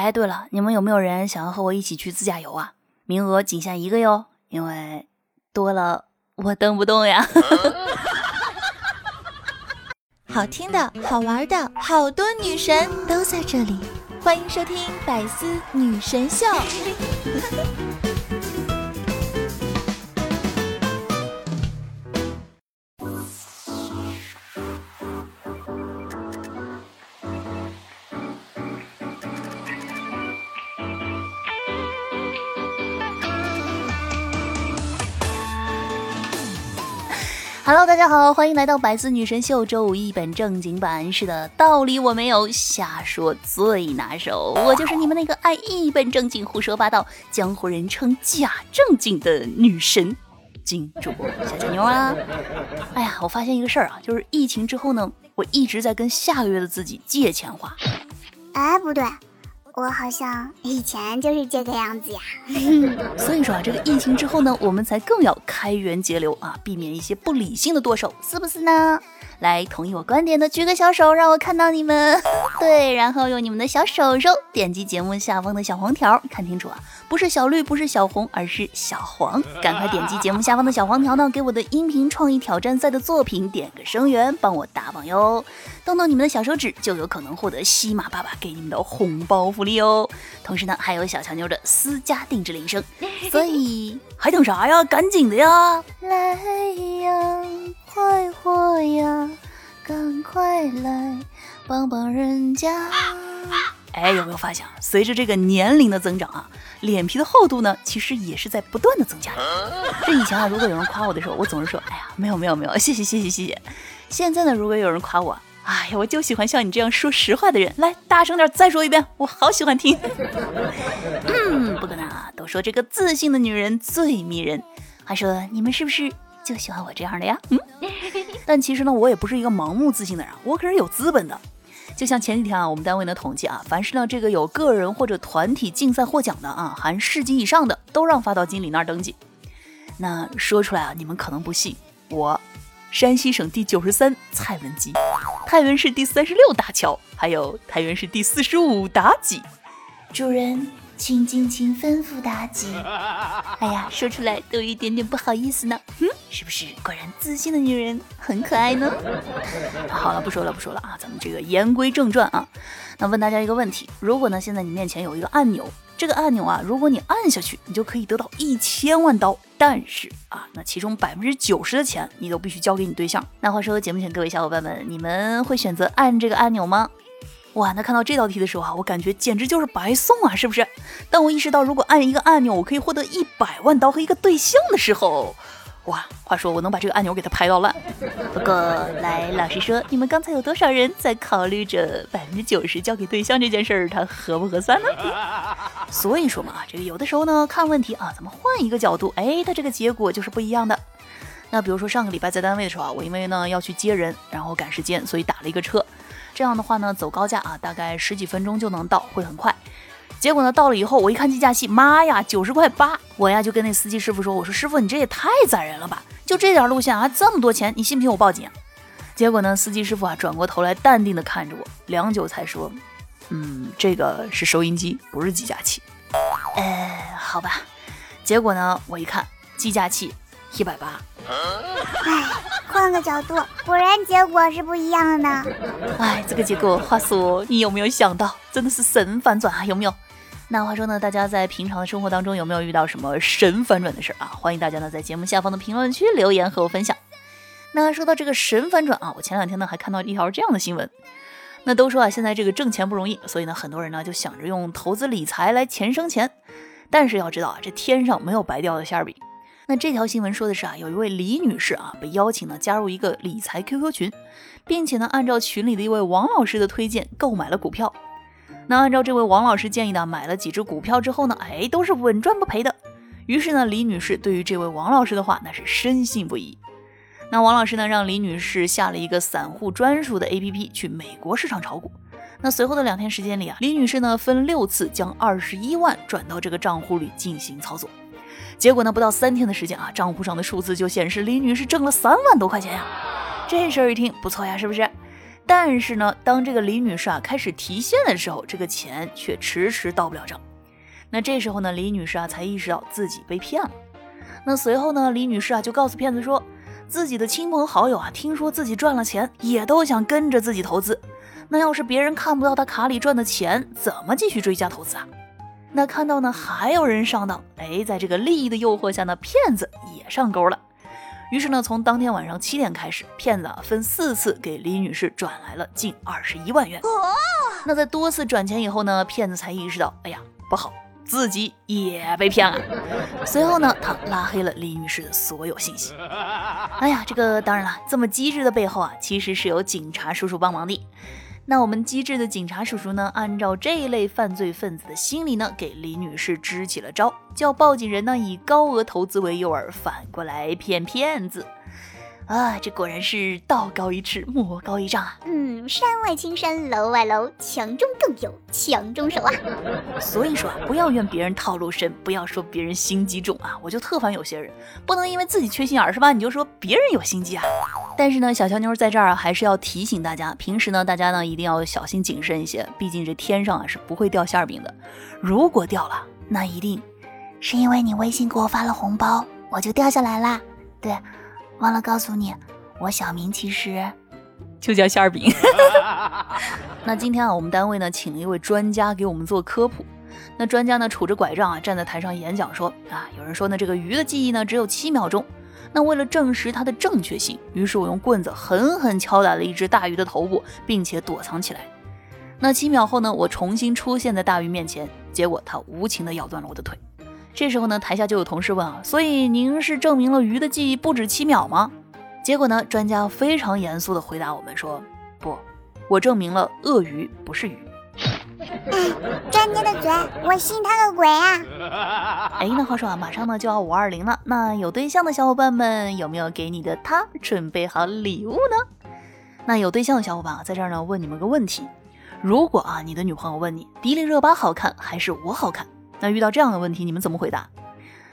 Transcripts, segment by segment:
哎，对了，你们有没有人想要和我一起去自驾游啊？名额仅限一个哟，因为多了我蹬不动呀。好听的、好玩的，好多女神都在这里，欢迎收听《百思女神秀》。Hello，大家好，欢迎来到百思女神秀周五一本正经版。是的，道理我没有，瞎说最拿手。我就是你们那个爱一本正经胡说八道，江湖人称假正经的女神金主播小金妞啊。哎呀，我发现一个事儿啊，就是疫情之后呢，我一直在跟下个月的自己借钱花。哎，不对。我好像以前就是这个样子呀，所以说啊，这个疫情之后呢，我们才更要开源节流啊，避免一些不理性的剁手，是不是呢？来同意我观点的举个小手，让我看到你们。对，然后用你们的小手手点击节目下方的小黄条，看清楚啊，不是小绿，不是小红，而是小黄。赶快点击节目下方的小黄条呢，给我的音频创意挑战赛的作品点个声援，帮我打榜哟。动动你们的小手指，就有可能获得西马爸爸给你们的红包福利哦。同时呢，还有小强妞的私家定制铃声，所以还等啥呀？赶紧的呀！来呀，快活呀，赶快来帮帮人家。哎，有没有发现，随着这个年龄的增长啊，脸皮的厚度呢，其实也是在不断的增加。这以前啊，如果有人夸我的时候，我总是说，哎呀，没有没有没有，谢谢谢谢谢谢。现在呢，如果有人夸我，哎呀，我就喜欢像你这样说实话的人。来，大声点，再说一遍，我好喜欢听。嗯，不可能啊，都说这个自信的女人最迷人。还说你们是不是就喜欢我这样的呀？嗯。但其实呢，我也不是一个盲目自信的人，我可是有资本的。就像前几天啊，我们单位呢统计啊，凡是呢这个有个人或者团体竞赛获奖的啊，含市级以上的，都让发到经理那儿登记。那说出来啊，你们可能不信我。山西省第九十三蔡文姬，太原市第三十六大桥，还有太原市第四十五妲己。主人，请尽情吩咐妲己。哎呀，说出来都有一点点不好意思呢。嗯，是不是？果然自信的女人很可爱呢。好了，不说了，不说了啊，咱们这个言归正传啊。那问大家一个问题：如果呢，现在你面前有一个按钮？这个按钮啊，如果你按下去，你就可以得到一千万刀。但是啊，那其中百分之九十的钱你都必须交给你对象。那话说，节目前各位小伙伴们，你们会选择按这个按钮吗？哇，那看到这道题的时候啊，我感觉简直就是白送啊，是不是？当我意识到如果按一个按钮，我可以获得一百万刀和一个对象的时候。哇，话说我能把这个按钮给它拍到烂。不过来，老实说，你们刚才有多少人在考虑着百分之九十交给对象这件事儿，它合不合算呢？所以说嘛，这个有的时候呢，看问题啊，咱们换一个角度，哎，它这个结果就是不一样的。那比如说上个礼拜在单位的时候啊，我因为呢要去接人，然后赶时间，所以打了一个车。这样的话呢，走高架啊，大概十几分钟就能到，会很快。结果呢，到了以后，我一看计价器，妈呀，九十块八！我呀就跟那司机师傅说：“我说师傅，你这也太宰人了吧！就这点路线啊，这么多钱，你信不信我报警？”结果呢，司机师傅啊转过头来，淡定的看着我，良久才说：“嗯，这个是收音机，不是计价器。”呃，好吧。结果呢，我一看计价器一百八。哎，换个角度，果然结果是不一样的呢。哎，这个结果，话说你有没有想到，真的是神反转啊？有没有？那话说呢，大家在平常的生活当中有没有遇到什么神反转的事儿啊？欢迎大家呢在节目下方的评论区留言和我分享。那说到这个神反转啊，我前两天呢还看到一条这样的新闻。那都说啊，现在这个挣钱不容易，所以呢很多人呢就想着用投资理财来钱生钱。但是要知道啊，这天上没有白掉的馅儿饼。那这条新闻说的是啊，有一位李女士啊被邀请呢加入一个理财 QQ 群，并且呢按照群里的一位王老师的推荐购买了股票。那按照这位王老师建议呢，买了几只股票之后呢，哎，都是稳赚不赔的。于是呢，李女士对于这位王老师的话，那是深信不疑。那王老师呢，让李女士下了一个散户专属的 APP，去美国市场炒股。那随后的两天时间里啊，李女士呢分六次将二十一万转到这个账户里进行操作。结果呢，不到三天的时间啊，账户上的数字就显示李女士挣了三万多块钱呀。这事儿一听不错呀，是不是？但是呢，当这个李女士啊开始提现的时候，这个钱却迟迟到不了账。那这时候呢，李女士啊才意识到自己被骗了。那随后呢，李女士啊就告诉骗子说，自己的亲朋好友啊听说自己赚了钱，也都想跟着自己投资。那要是别人看不到他卡里赚的钱，怎么继续追加投资啊？那看到呢还有人上当，哎，在这个利益的诱惑下呢，骗子也上钩了。于是呢，从当天晚上七点开始，骗子啊分四次给李女士转来了近二十一万元。那在多次转钱以后呢，骗子才意识到，哎呀，不好，自己也被骗了。随后呢，他拉黑了李女士的所有信息。哎呀，这个当然了，这么机智的背后啊，其实是有警察叔叔帮忙的。那我们机智的警察叔叔呢，按照这一类犯罪分子的心理呢，给李女士支起了招，叫报警人呢以高额投资为诱饵，反过来骗骗子。啊，这果然是道高一尺，魔高一丈啊！嗯，山外青山，楼外楼，强中更有强中手啊！所以说啊，不要怨别人套路深，不要说别人心机重啊！我就特烦有些人，不能因为自己缺心眼儿是吧？你就说别人有心机啊！但是呢，小乔妞在这儿啊，还是要提醒大家，平时呢，大家呢一定要小心谨慎一些，毕竟这天上啊是不会掉馅饼的。如果掉了，那一定是因为你微信给我发了红包，我就掉下来啦。对。忘了告诉你，我小名其实就叫馅儿饼。那今天啊，我们单位呢请了一位专家给我们做科普。那专家呢杵着拐杖啊站在台上演讲说啊，有人说呢这个鱼的记忆呢只有七秒钟。那为了证实它的正确性，于是我用棍子狠狠敲打了一只大鱼的头部，并且躲藏起来。那七秒后呢，我重新出现在大鱼面前，结果它无情地咬断了我的腿。这时候呢，台下就有同事问啊，所以您是证明了鱼的记忆不止七秒吗？结果呢，专家非常严肃地回答我们说，不，我证明了鳄鱼不是鱼。专家的嘴，我信他个鬼啊！哎，那话说啊，马上呢就要五二零了，那有对象的小伙伴们有没有给你的他准备好礼物呢？那有对象的小伙伴啊，在这儿呢问你们个问题：如果啊你的女朋友问你迪丽热巴好看还是我好看？那遇到这样的问题，你们怎么回答？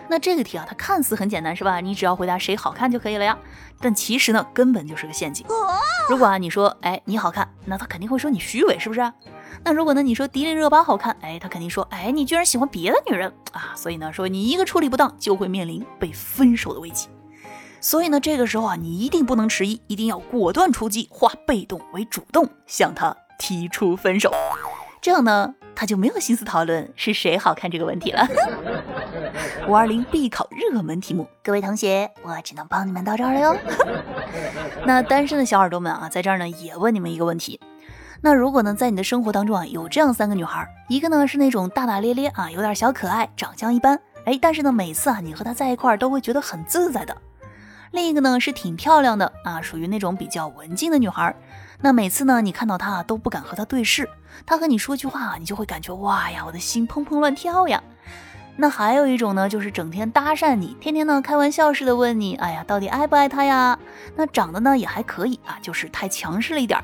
那这个题啊，它看似很简单，是吧？你只要回答谁好看就可以了呀。但其实呢，根本就是个陷阱。如果啊，你说，哎，你好看，那他肯定会说你虚伪，是不是？那如果呢，你说迪丽热巴好看，哎，他肯定说，哎，你居然喜欢别的女人啊！所以呢，说你一个处理不当，就会面临被分手的危机。所以呢，这个时候啊，你一定不能迟疑，一定要果断出击，化被动为主动，向他提出分手。这样呢？他就没有心思讨论是谁好看这个问题了。五二零必考热门题目，各位同学，我只能帮你们到这儿了哟。那单身的小耳朵们啊，在这儿呢也问你们一个问题：那如果呢在你的生活当中啊有这样三个女孩，一个呢是那种大大咧咧啊，有点小可爱，长相一般，哎，但是呢每次啊你和她在一块儿都会觉得很自在的；另一个呢是挺漂亮的啊，属于那种比较文静的女孩。那每次呢，你看到他都不敢和他对视，他和你说句话，你就会感觉哇呀，我的心砰砰乱跳呀。那还有一种呢，就是整天搭讪你，天天呢开玩笑似的问你，哎呀，到底爱不爱他呀？那长得呢也还可以啊，就是太强势了一点儿。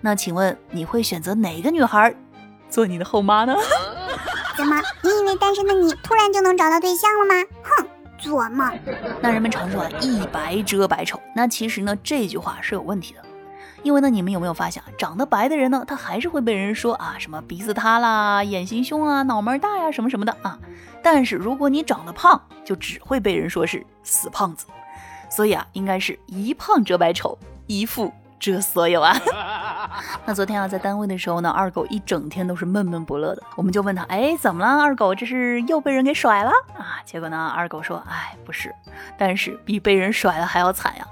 那请问你会选择哪个女孩做你的后妈呢？怎么，你以为单身的你突然就能找到对象了吗？哼，做梦。那人们常说啊，一白遮百丑，那其实呢这句话是有问题的。因为呢，你们有没有发现啊，长得白的人呢，他还是会被人说啊，什么鼻子塌啦、眼型凶啊、脑门大呀，什么什么的啊。但是如果你长得胖，就只会被人说是死胖子。所以啊，应该是一胖遮百丑，一富遮所有啊。那昨天啊，在单位的时候呢，二狗一整天都是闷闷不乐的。我们就问他，哎，怎么了？二狗这是又被人给甩了啊？结果呢，二狗说，哎，不是，但是比被人甩了还要惨呀。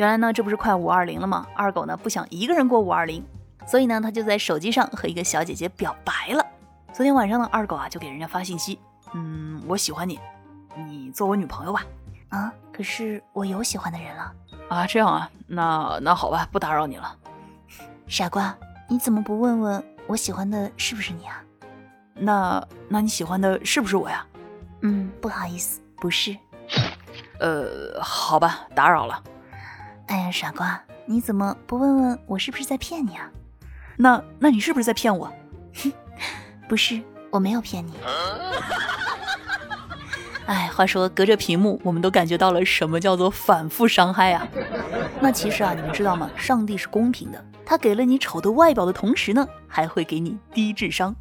原来呢，这不是快五二零了吗？二狗呢不想一个人过五二零，所以呢，他就在手机上和一个小姐姐表白了。昨天晚上呢，二狗啊就给人家发信息，嗯，我喜欢你，你做我女朋友吧。啊，可是我有喜欢的人了。啊，这样啊，那那好吧，不打扰你了。傻瓜，你怎么不问问我喜欢的是不是你啊？那那你喜欢的是不是我呀？嗯，不好意思，不是。呃，好吧，打扰了。哎呀，傻瓜，你怎么不问问我是不是在骗你啊？那那你是不是在骗我？不是，我没有骗你。哎，话说隔着屏幕，我们都感觉到了什么叫做反复伤害啊？那其实啊，你们知道吗？上帝是公平的，他给了你丑的外表的同时呢，还会给你低智商，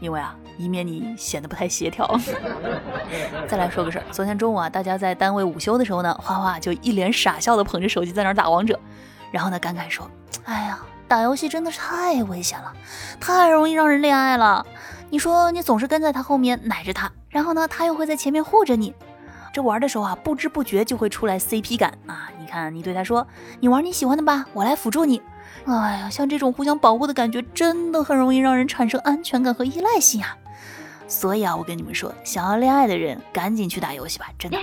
因为啊，以免你显得不太协调。再来说个事儿，昨天中午啊，大家在单位午休的时候呢，花花就一脸傻笑的捧着手机在那儿打王者，然后呢感慨说：“哎呀，打游戏真的是太危险了，太容易让人恋爱了。你说你总是跟在他后面奶着他。”然后呢，他又会在前面护着你，这玩的时候啊，不知不觉就会出来 CP 感啊！你看，你对他说：“你玩你喜欢的吧，我来辅助你。”哎呀，像这种互相保护的感觉，真的很容易让人产生安全感和依赖性啊！所以啊，我跟你们说，想要恋爱的人，赶紧去打游戏吧，真的。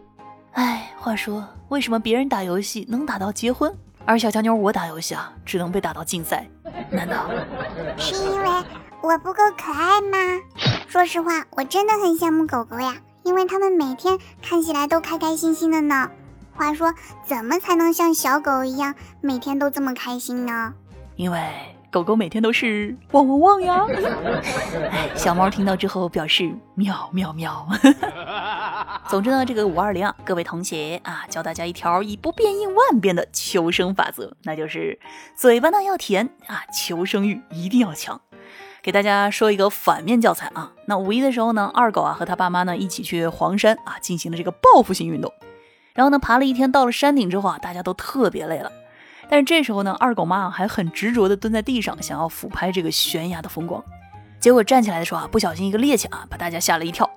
哎，话说，为什么别人打游戏能打到结婚，而小强妞我打游戏啊，只能被打到竞赛？难道 是因为？我不够可爱吗？说实话，我真的很羡慕狗狗呀，因为它们每天看起来都开开心心的呢。话说，怎么才能像小狗一样，每天都这么开心呢？因为狗狗每天都是汪汪汪呀！哎，小猫听到之后表示喵喵喵。总之呢，这个五二零啊，各位同学啊，教大家一条以不变应万变的求生法则，那就是嘴巴呢要甜啊，求生欲一定要强。给大家说一个反面教材啊，那五一的时候呢，二狗啊和他爸妈呢一起去黄山啊进行了这个报复性运动，然后呢爬了一天，到了山顶之后啊，大家都特别累了，但是这时候呢，二狗妈还很执着的蹲在地上，想要俯拍这个悬崖的风光，结果站起来的时候啊，不小心一个趔趄啊，把大家吓了一跳。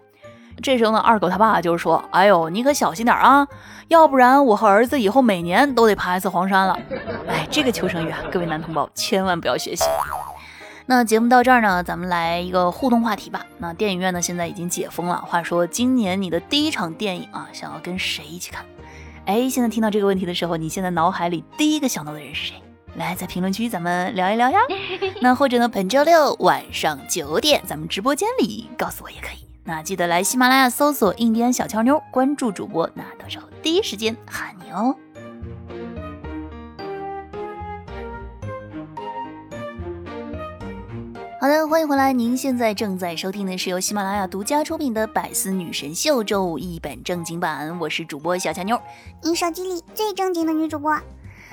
这时候呢，二狗他爸就是说，哎呦，你可小心点啊，要不然我和儿子以后每年都得爬一次黄山了。哎，这个求生欲啊，各位男同胞千万不要学习。那节目到这儿呢，咱们来一个互动话题吧。那电影院呢，现在已经解封了。话说，今年你的第一场电影啊，想要跟谁一起看？哎，现在听到这个问题的时候，你现在脑海里第一个想到的人是谁？来，在评论区咱们聊一聊呀。那或者呢，本周六晚上九点，咱们直播间里告诉我也可以。那记得来喜马拉雅搜索“印第安小乔妞”，关注主播，那到时候第一时间喊你哦。好的，欢迎回来。您现在正在收听的是由喜马拉雅独家出品的《百思女神秀》周五一本正经版，我是主播小强妞，你手机里最正经的女主播。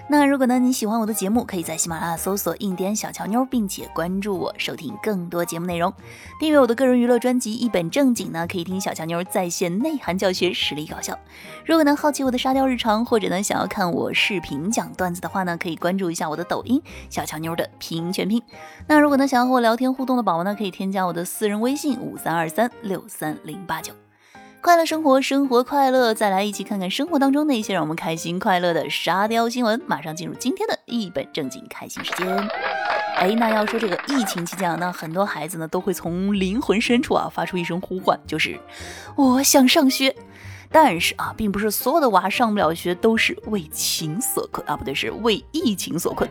那如果呢你喜欢我的节目，可以在喜马拉雅搜索“印第安小乔妞”，并且关注我，收听更多节目内容。订阅我的个人娱乐专辑《一本正经》呢，可以听小乔妞在线内涵教学，实力搞笑。如果呢好奇我的沙雕日常，或者呢想要看我视频讲段子的话呢，可以关注一下我的抖音“小乔妞”的拼音全拼。那如果呢想要和我聊天互动的宝宝呢，可以添加我的私人微信五三二三六三零八九。快乐生活，生活快乐。再来一起看看生活当中那些让我们开心快乐的沙雕新闻。马上进入今天的一本正经开心时间。哎，那要说这个疫情期间啊，那很多孩子呢都会从灵魂深处啊发出一声呼唤，就是我想上学。但是啊，并不是所有的娃上不了学都是为情所困啊，不对，是为疫情所困。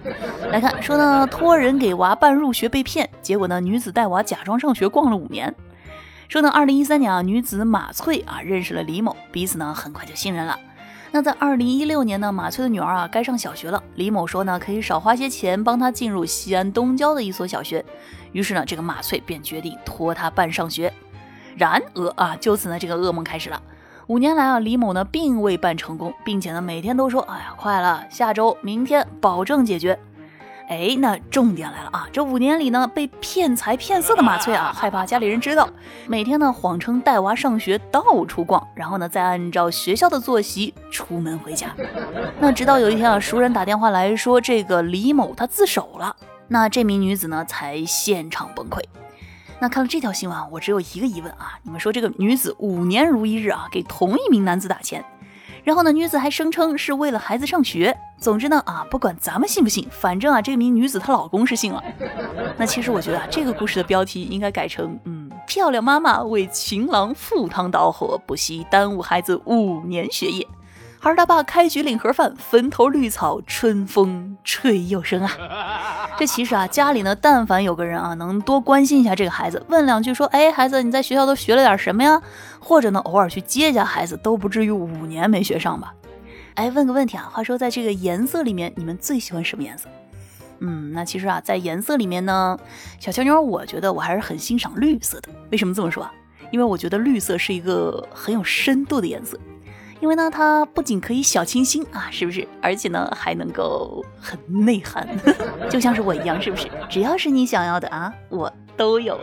来看说呢，托人给娃办入学被骗，结果呢，女子带娃假装上学逛了五年。说呢，二零一三年啊，女子马翠啊认识了李某，彼此呢很快就信任了。那在二零一六年呢，马翠的女儿啊该上小学了，李某说呢可以少花些钱帮她进入西安东郊的一所小学，于是呢这个马翠便决定托她办上学。然而啊，就此呢这个噩梦开始了。五年来啊，李某呢并未办成功，并且呢每天都说，哎呀快了，下周、明天保证解决。哎，那重点来了啊！这五年里呢，被骗财骗色的马翠啊，害怕家里人知道，每天呢谎称带娃上学，到处逛，然后呢再按照学校的作息出门回家。那直到有一天啊，熟人打电话来说这个李某他自首了，那这名女子呢才现场崩溃。那看了这条新闻，我只有一个疑问啊，你们说这个女子五年如一日啊，给同一名男子打钱？然后呢，女子还声称是为了孩子上学。总之呢，啊，不管咱们信不信，反正啊，这名女子她老公是信了。那其实我觉得啊，这个故事的标题应该改成，嗯，漂亮妈妈为情郎赴汤蹈火，不惜耽误孩子五年学业。孩他爸开局领盒饭，坟头绿草，春风吹又生啊！这其实啊，家里呢，但凡有个人啊，能多关心一下这个孩子，问两句说，哎，孩子你在学校都学了点什么呀？或者呢，偶尔去接一下孩子，都不至于五年没学上吧？哎，问个问题啊，话说在这个颜色里面，你们最喜欢什么颜色？嗯，那其实啊，在颜色里面呢，小乔妞，我觉得我还是很欣赏绿色的。为什么这么说？因为我觉得绿色是一个很有深度的颜色。因为呢，它不仅可以小清新啊，是不是？而且呢，还能够很内涵，就像是我一样，是不是？只要是你想要的啊，我都有。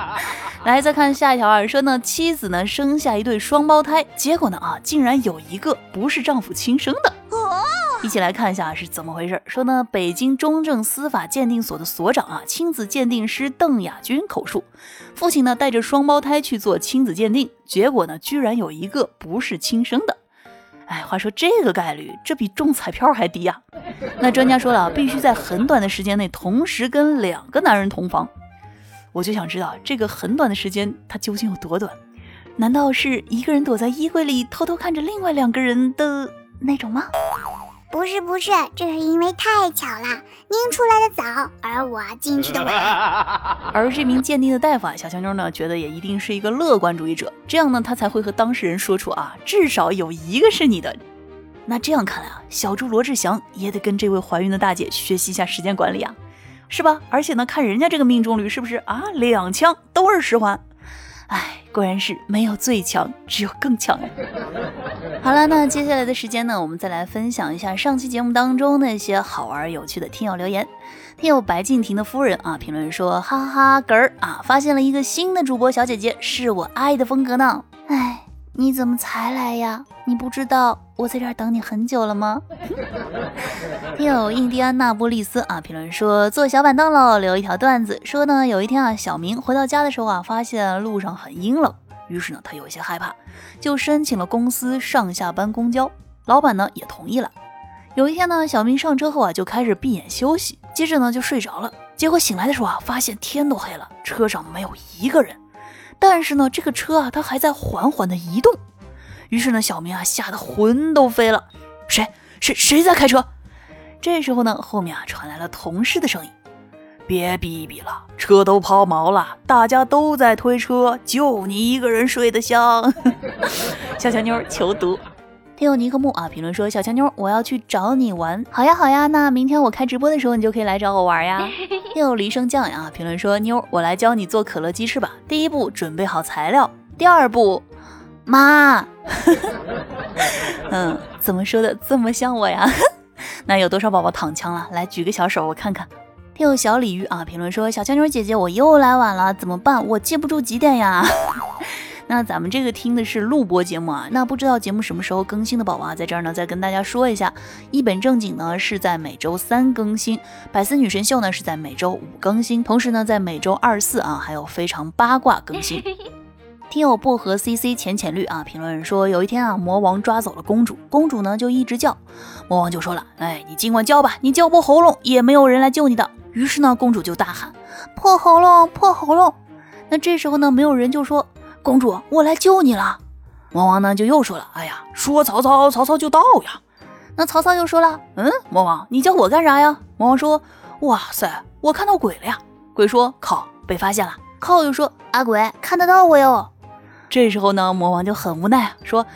来，再看下一条啊，说呢，妻子呢生下一对双胞胎，结果呢啊，竟然有一个不是丈夫亲生的。一起来看一下是怎么回事。说呢，北京中正司法鉴定所的所长啊，亲子鉴定师邓亚军口述，父亲呢带着双胞胎去做亲子鉴定，结果呢居然有一个不是亲生的。哎，话说这个概率，这比中彩票还低呀。那专家说了，必须在很短的时间内同时跟两个男人同房。我就想知道，这个很短的时间它究竟有多短？难道是一个人躲在衣柜里偷偷看着另外两个人的那种吗？不是不是，这是因为太巧了，您出来的早，而我进去的晚。而这名鉴定的大夫啊，小强妞呢，觉得也一定是一个乐观主义者，这样呢，他才会和当事人说出啊，至少有一个是你的。那这样看来啊，小猪罗志祥也得跟这位怀孕的大姐学习一下时间管理啊，是吧？而且呢，看人家这个命中率是不是啊，两枪都是十环。哎，果然是没有最强，只有更强。好了，那接下来的时间呢，我们再来分享一下上期节目当中那些好玩有趣的听友留言。听友白敬亭的夫人啊，评论说：哈哈嗝儿啊，发现了一个新的主播小姐姐，是我爱的风格呢。哎。你怎么才来呀？你不知道我在这儿等你很久了吗？听友印第安纳波利斯啊，评论说坐小板凳喽，留一条段子说呢，有一天啊，小明回到家的时候啊，发现路上很阴冷，于是呢，他有些害怕，就申请了公司上下班公交，老板呢也同意了。有一天呢，小明上车后啊，就开始闭眼休息，接着呢就睡着了，结果醒来的时候啊，发现天都黑了，车上没有一个人。但是呢，这个车啊，它还在缓缓的移动。于是呢，小明啊吓得魂都飞了。谁谁谁在开车？这时候呢，后面啊传来了同事的声音：“别逼逼了，车都抛锚了，大家都在推车，就你一个人睡得香。”小强妞求读。听友尼克木啊评论说：“小强妞，我要去找你玩。”好呀好呀，那明天我开直播的时候，你就可以来找我玩呀。听友梨生酱呀评论说：“妞，我来教你做可乐鸡翅吧。第一步，准备好材料。第二步，妈，嗯，怎么说的这么像我呀？那有多少宝宝躺枪了？来举个小手，我看看。”听友小鲤鱼啊评论说：“小强妞姐姐，我又来晚了，怎么办？我记不住几点呀。”那咱们这个听的是录播节目啊，那不知道节目什么时候更新的宝宝啊，在这儿呢再跟大家说一下，一本正经呢是在每周三更新，百思女神秀呢是在每周五更新，同时呢在每周二四啊还有非常八卦更新。听友薄荷 CC 浅浅绿啊评论说，有一天啊魔王抓走了公主，公主呢就一直叫，魔王就说了，哎你尽管叫吧，你叫破喉咙也没有人来救你的。于是呢公主就大喊破喉咙破喉咙，那这时候呢没有人就说。公主，我来救你了。魔王呢就又说了：“哎呀，说曹操，曹操就到呀。”那曹操又说了：“嗯，魔王，你叫我干啥呀？”魔王说：“哇塞，我看到鬼了呀。”鬼说：“靠，被发现了。”靠又说：“阿鬼，看得到我哟。”这时候呢，魔王就很无奈，说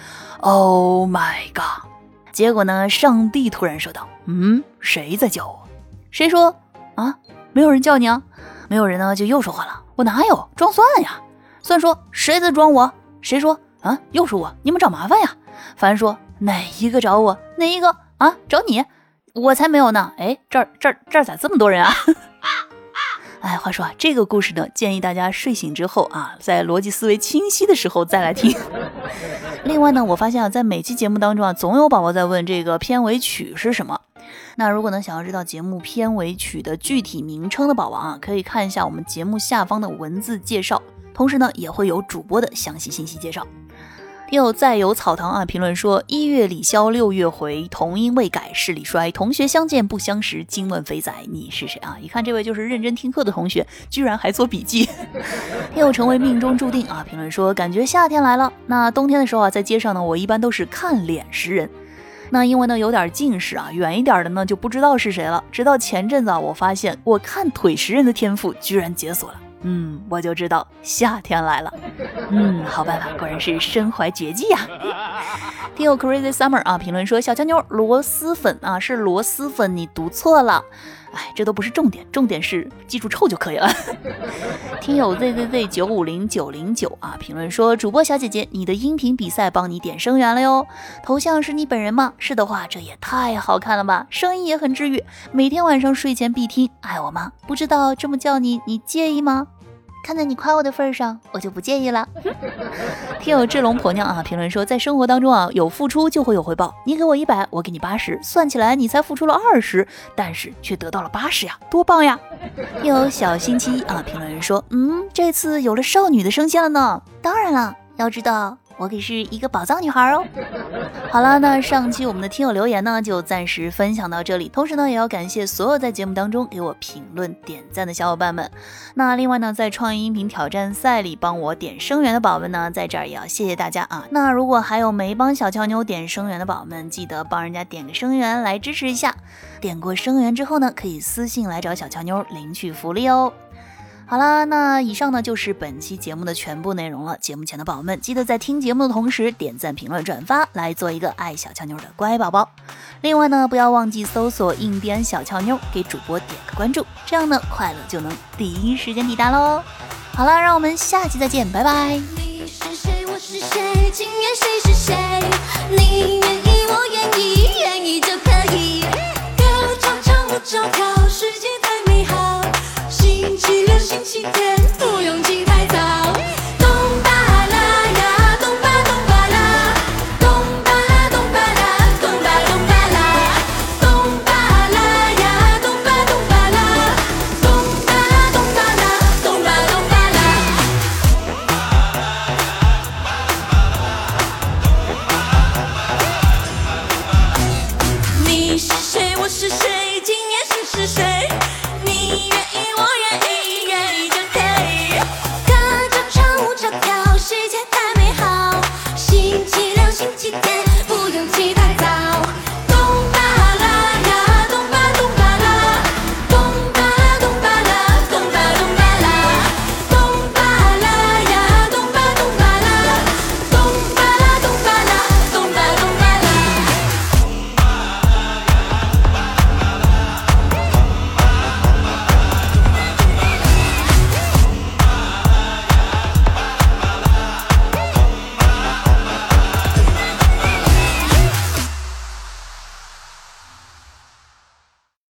：“Oh my god！” 结果呢，上帝突然说道：“嗯，谁在叫我？谁说啊？没有人叫你啊？没有人呢，就又说话了：“我哪有装蒜呀？”算说谁在装我？谁说啊？又是我！你们找麻烦呀！凡说哪一个找我？哪一个啊？找你？我才没有呢！哎，这儿这儿这儿咋这么多人啊？哎，话说啊，这个故事呢，建议大家睡醒之后啊，在逻辑思维清晰的时候再来听。另外呢，我发现啊，在每期节目当中啊，总有宝宝在问这个片尾曲是什么。那如果呢，想要知道节目片尾曲的具体名称的宝宝啊，可以看一下我们节目下方的文字介绍。同时呢，也会有主播的详细信息介绍。又再有草堂啊，评论说：一月里消六月回，童音未改势力衰。同学相见不相识，惊问肥仔你是谁啊？一看这位就是认真听课的同学，居然还做笔记。又成为命中注定啊，评论说：感觉夏天来了。那冬天的时候啊，在街上呢，我一般都是看脸识人。那因为呢有点近视啊，远一点的呢就不知道是谁了。直到前阵子啊，我发现我看腿识人的天赋居然解锁了。嗯，我就知道夏天来了。嗯，好办法，果然是身怀绝技呀。听友 Crazy Summer 啊，评论说小强妞螺蛳粉啊是螺蛳粉，你读错了。哎，这都不是重点，重点是记住臭就可以了。听友 z z z 九五零九零九啊，评论说主播小姐姐，你的音频比赛帮你点声源了哟。头像是你本人吗？是的话，这也太好看了吧，声音也很治愈，每天晚上睡前必听。爱我吗？不知道这么叫你，你介意吗？看在你夸我的份上，我就不介意了。听友志龙婆娘啊，评论说，在生活当中啊，有付出就会有回报。你给我一百，我给你八十，算起来你才付出了二十，但是却得到了八十呀，多棒呀！有小星期一啊，评论人说，嗯，这次有了少女的声线了呢。当然了，要知道。我可是一个宝藏女孩哦。好了，那上期我们的听友留言呢，就暂时分享到这里。同时呢，也要感谢所有在节目当中给我评论、点赞的小伙伴们。那另外呢，在创意音频挑战赛里帮我点声源的宝宝们呢，在这儿也要谢谢大家啊。那如果还有没帮小乔妞点声源的宝宝们，记得帮人家点个声源来支持一下。点过声源之后呢，可以私信来找小乔妞领取福利哦。好啦，那以上呢就是本期节目的全部内容了。节目前的宝宝们，记得在听节目的同时点赞、评论、转发，来做一个爱小俏妞的乖宝宝。另外呢，不要忘记搜索“印第安小俏妞”，给主播点个关注，这样呢，快乐就能第一时间抵达喽。好了，让我们下期再见，拜拜。你是谁？我是谁？今夜谁是谁？你愿意，我愿意，愿意就可以。歌唱唱，舞照跳，she did.